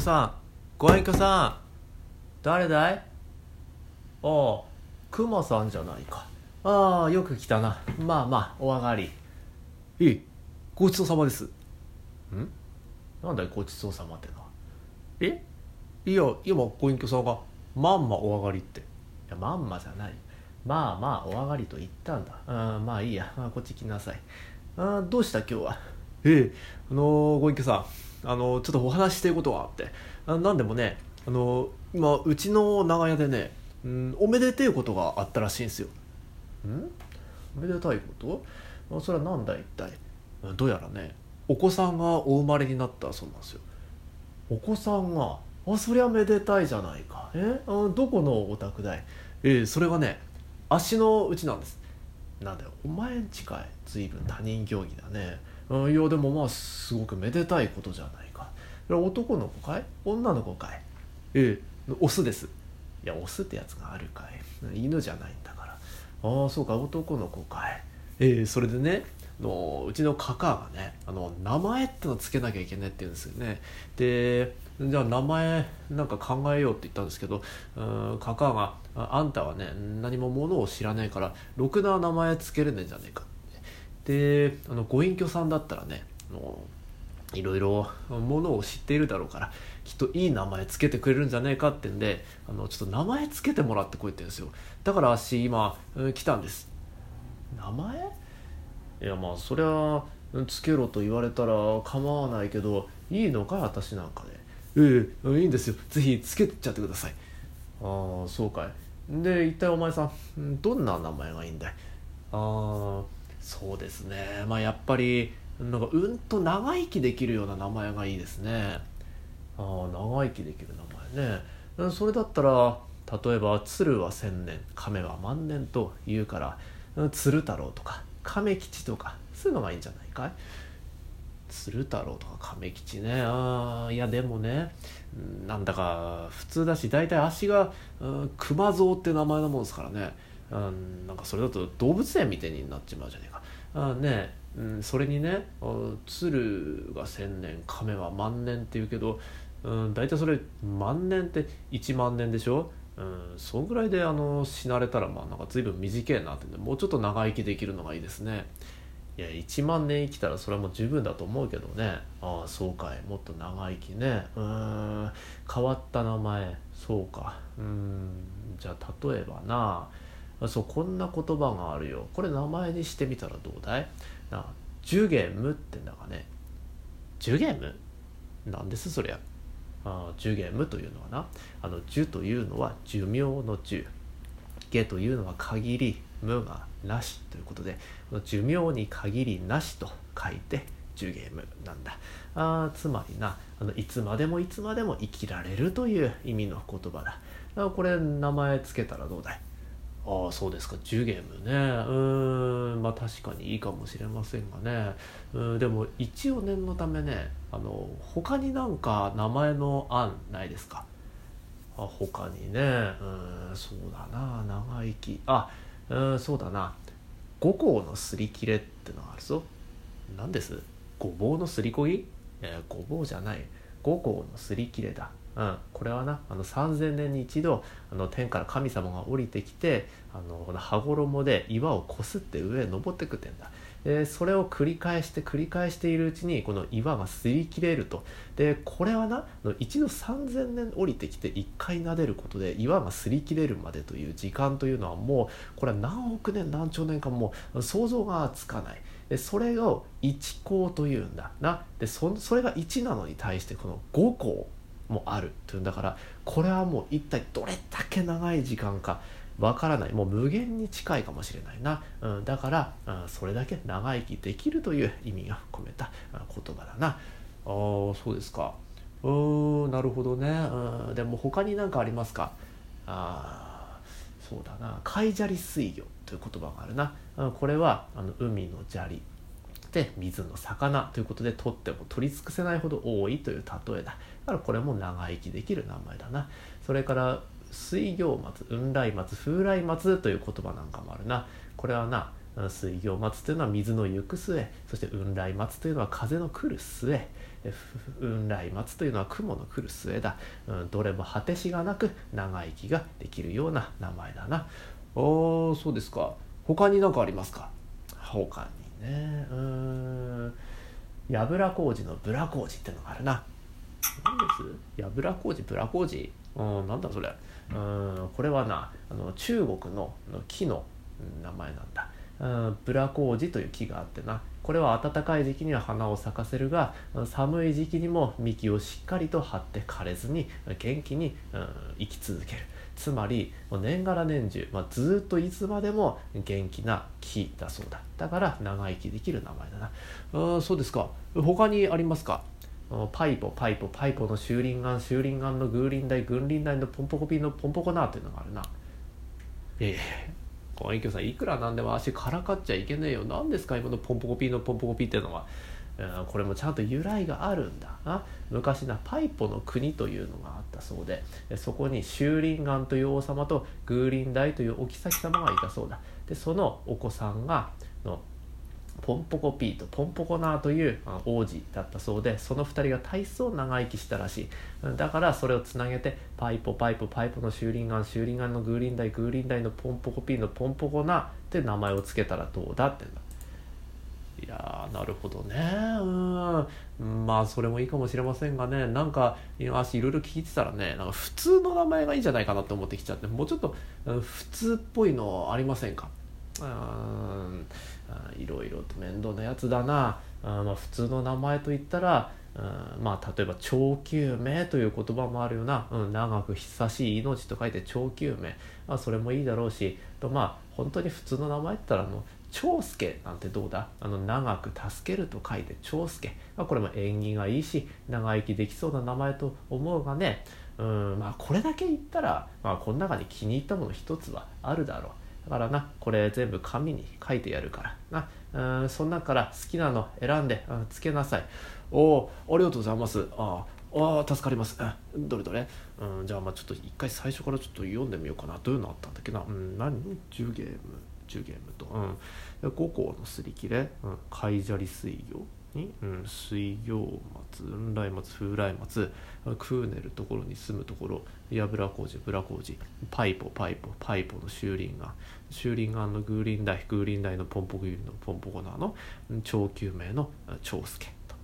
さんご隠居さん。誰だい？ああクマさんじゃないか。ああよく来たな。まあまあお上がり。ええごちそうさまです。ん？なんだいごちそうさまってのは？え？いや今ご隠居さんがまんまお上がりって。いやまんまじゃない。まあまあお上がりと言ったんだ。うんまあいいや、あ、こっち来なさい。あどうした今日は？ええあのー、ご隠居さん。あの、ちょっとお話ししていることがあってあなんでもねあの、今うちの長屋でね、うん、おめでてえことがあったらしいんですよ。ん？おめでたいこと？あそれは何だ一体？どうやらねお子さんがお生まれになったそうなんですよ。お子さんがあそりゃめでたいじゃないか。え？あどこのお宅だい？えー、それがね足のうちなんです。なんだよお前んちかい。随分他人行儀だね。いやでもまあすごくめでたいことじゃないか。男の子かい？女の子かい？ええオスです。いやオスってやつがあるかい。犬じゃないんだから。ああそうか男の子かい。ええそれでねのうちのカカがねあの名前ってのつけなきゃいけないって言うんですよね。でじゃあ名前なんか考えようって言ったんですけどカカがあんたはね何もものを知らないからろくな名前つけれねえんじゃねえかであのご隠居さんだったらねいろいろものを知っているだろうからきっといい名前つけてくれるんじゃねえかってんであのちょっと名前つけてもらってこいって言うんですよ。だから私今来たんです。名前？いやまあそりゃつけろと言われたら構わないけどいいのか私なんかで、ええいいんですよ。ぜひつけちゃってください。ああそうかい。で一体お前さんどんな名前がいいんだい？ああそうですね。まあやっぱりなんかうんと長生きできるような名前がいいですね。ああ長生きできる名前ね。それだったら例えば鶴は千年亀は万年と言うから鶴太郎とか亀吉とかそういうのがいいんじゃないかい？鶴太郎とか亀吉ね。ああいやでもねなんだか普通だし大体足が熊蔵って名前のもんですからね。うんなんかそれだと動物園みたいになっちまうじゃねえか。あねうん、それにね鶴が千年亀は万年って言うけど、うん、大体それ万年って1万年でしょ？うん、そんぐらいであの死なれたらまあなんか随分短いなって。もうちょっと長生きできるのがいいですね。いや1万年生きたらそれはもう十分だと思うけどね。ああそうかい。もっと長生きね。うん変わった名前。そうか。うんじゃあ例えばな。あそうこんな言葉があるよ。これ名前にしてみたらどうだい？なジュゲームってんだがね。ジュゲーム？なんですそりゃ。あジュゲームというのはな。あのジュというのは寿命の寿。ゲというのは限り無がなしということで寿命に限りなしと書いてジュゲームなんだ。あつまりなあのいつまでもいつまでも生きられるという意味の言葉だ。だこれ名前つけたらどうだい？ああそうですか。ジュゲームね。うん。まあ確かにいいかもしれませんがね。うんでも一応念のためねあの他になんか名前の案ないですか？あ他にね。うんそうだな。長生き。あうんそうだな。五香のすり切れってのがあるぞ。何です？ごぼうのすりこぎえー、ごぼうじゃない。五香のすり切れだ。うん、これはなあの3,000年に一度あの天から神様が降りてきてあの羽衣で岩をこすって上へ登ってくってんだ。でそれを繰り返して繰り返しているうちにこの岩が擦り切れるとでこれはな一度3,000年降りてきて1回撫でることで岩が擦り切れるまでという時間というのはもうこれは何億年何兆年かもう想像がつかない。でそれを一項というんだなでそそれが1なのに対してこの5項もあるというんだからこれはもう一体どれだけ長い時間かわからない。もう無限に近いかもしれないな、うん、だから、うん、それだけ長生きできるという意味が込めた言葉だな。あそうですか。うんなるほどね、うん、でも他に何かありますか？あそうだな。海砂利水魚という言葉があるな、うん、これはあの海の砂利。で水の魚ということで取っても取り尽くせないほど多いという例えだ。だからこれも長生きできる名前だな。それから水行松雲来松風来松という言葉なんかもあるな。これはなうん水行松というのは水の行く末そして雲来松というのは風の来る末。雲来松というのは雲の来る末だ、うん、どれも果てしがなく長生きができるような名前だな。おーそうですか。他に何かありますか？他にね。うーん。やぶら工事のブラ工事ってのがあるな。何です？やぶら工事ブラ工事うんなんだそれ。うんこれはなあの中国の木の名前なんだ。うんブラ工事という木があってな。これは暖かい時期には花を咲かせるが寒い時期にも幹をしっかりと張って枯れずに元気に、うん、生き続ける。つまり年がら年中、まあ、ずっといつまでも元気な木だそうだ。だから長生きできる名前だな。うんそうですか。他にありますか？パイポパイポパイポの修輪岩修輪岩のグーリンダイグーリンダイのポンポコピーのポンポコナーっていうのがあるな。いやいやいやご隠居さんいくらなんでも足からかっちゃいけねえよ。何ですか今のポンポコピーのポンポコピーっていうのは。これもちゃんと由来があるんだ。な昔なパイポの国というのがあったそうでそこに修輪岩という王様とグーリンダイというお妃様がいたそうだ。でそのお子さんがのポンポコピーとポンポコナーという王子だったそうでその2人が大層長生きしたらしい。だからそれをつなげてパイポパイポパイポの修輪岩修輪岩のグーリンダイグーリンダイのポンポコピーのポンポコナーって名前を付けたらどうだってんだ。いやなるほどね。うん。まあそれもいいかもしれませんがね。なんか私いろいろ聞いてたらねなんか普通の名前がいいんじゃないかなと思ってきちゃって。もうちょっと普通っぽいのありませんか？うん。いろいろと面倒なやつだな。あまあ普通の名前といったらうんまあ例えば長久命という言葉もあるよな、うん、長く久しい命と書いて長久命、まあ、それもいいだろうし。とまあ本当に普通の名前って言ったらあの長介なんてどうだ？あの長く助けると書いて長介、まあ、これも縁起がいいし長生きできそうな名前と思うがね。うんまあこれだけ言ったら、まあ、この中に気に入ったもの一つはあるだろう。だからなこれ全部紙に書いてやるから。なうんそん中から好きなの選んで、うん、つけなさい。おおありがとうございます。ああ助かります、うん、どれどれ、うん、じゃあまあちょっと一回最初からちょっと読んでみようかな。どういうのあったんだっけな、うん、何？10ゲーム。10ゲームと、うん、5個のすり切れ、うん、海砂利水魚。に、うん、水行松雲来松風来松。クーネルところに住むところ。やぶら工事ブラ工事パイポパイポパイポの修輪岩修輪岩のグーリンダイグーリンダイのポンポコユリのポンポコナーのうん長久命の長介と、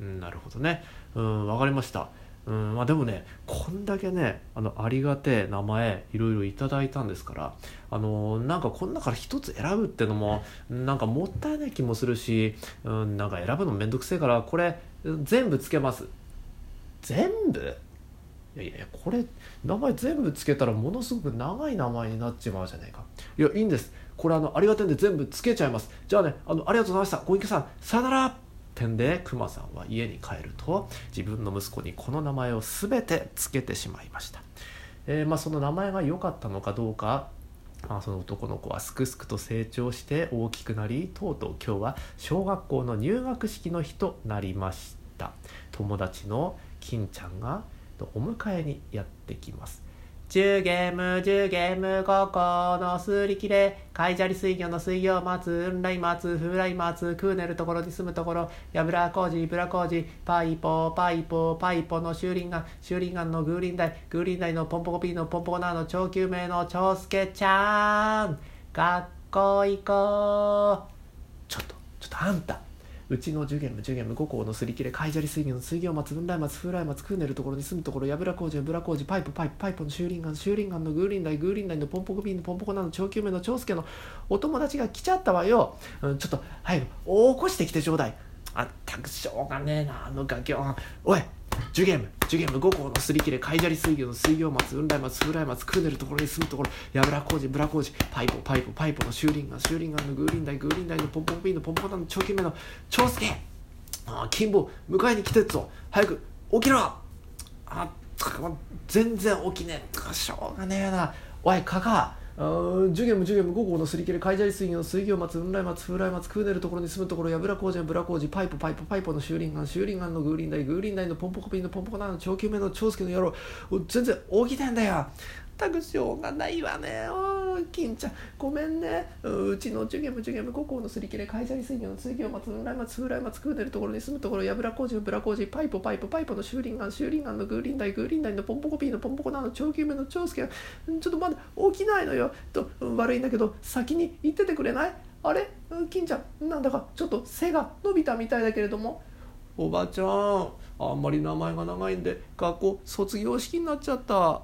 うん、なるほどね。うんわかりました。うんまあでもねこんだけねあのありがてえ名前いろいろいただいたんですからあのなんかこの中から一つ選ぶってのもなんかもったいない気もするし、うん、なんか選ぶのめんどくせえからこれ全部つけます。全部？いやいやこれ名前全部つけたらものすごく長い名前になっちまうじゃないか。いやいいんです。これあのありがたいんで全部つけちゃいます。じゃあねあのありがとうございました。ご隠居さんさよなら。点でクマさんは家に帰ると自分の息子にこの名前を全てつけてしまいました、えーまあ、その名前が良かったのかどうかまあ、その男の子はすくすくと成長して大きくなりとうとう今日は小学校の入学式の日となりました。友達の金ちゃんがお迎えにやってきます。10ゲーム10ゲーム5個のすり切れ。海砂利水魚の水魚松雲来松風来松クーネルところに住むところ。やぶら工事ブラ工事パイポパイポパイポの修輪岩修輪岩のグーリンダイ。グーリンダイのポンポコピーのポンポコナーの長久命の長介ちゃん。学校行こうちょっとちょっとあんた。うちの10ゲーム10ゲーム5校のすり切れ海砂利水魚の水魚松雲来松風来松クーネルところに住むところやぶら工事ブラ工事パイプパイプパイプの修輪岩修輪岩のグーリンダイグーリンダイのポンポコビンのポンポコなの長久命の長介のお友達が来ちゃったわよ、うん、ちょっと早く起こしてきてちょうだいあったくしょうがねえなあのガキョンおい10ゲーム10ゲーム5校のすり切れ海砂利水魚の水魚松雲来松風来松クーネルところに住むところやぶら工事ブラ工事パイポパイポパイポの修輪岩修輪岩のグーリンダイグーリンダイのポンポコビーのポンポコナの長久命の長介ああ金坊迎えに来てっぞ。早く起きろあ全然起きねえ。しょうがねえな。おいかかあージュゲムジュゲム五号のすり切れ海砂利水魚の水魚松雲来松風来松食うねるところに住むところやぶら工事やぶら工事パイプパイプパイプの修理ンガン修理ンガンのグーリン台グーリン台のポンポコピンのポンポコナの長久目の長介の野郎全然起きてんだよ。たくしょうがないわね。お金ちゃん。ごめんね。うちのジュゲムジュゲム五校のすり切れ海砂利水魚の水魚松雲来松風来松空寝るところに住むところやぶら工事のぶら工事パイプパイプパイプの修理ンガン修理ンガンのグーリンダイグーリンダイのポンポコピーのポンポコナの長久目の長介ちょっとまだ起きないのよ。と悪いんだけど先に行っててくれない？あれ？金ちゃん。なんだかちょっと背が伸びたみたいだけれども。おばちゃん。あんまり名前が長いんで学校卒業式になっちゃった。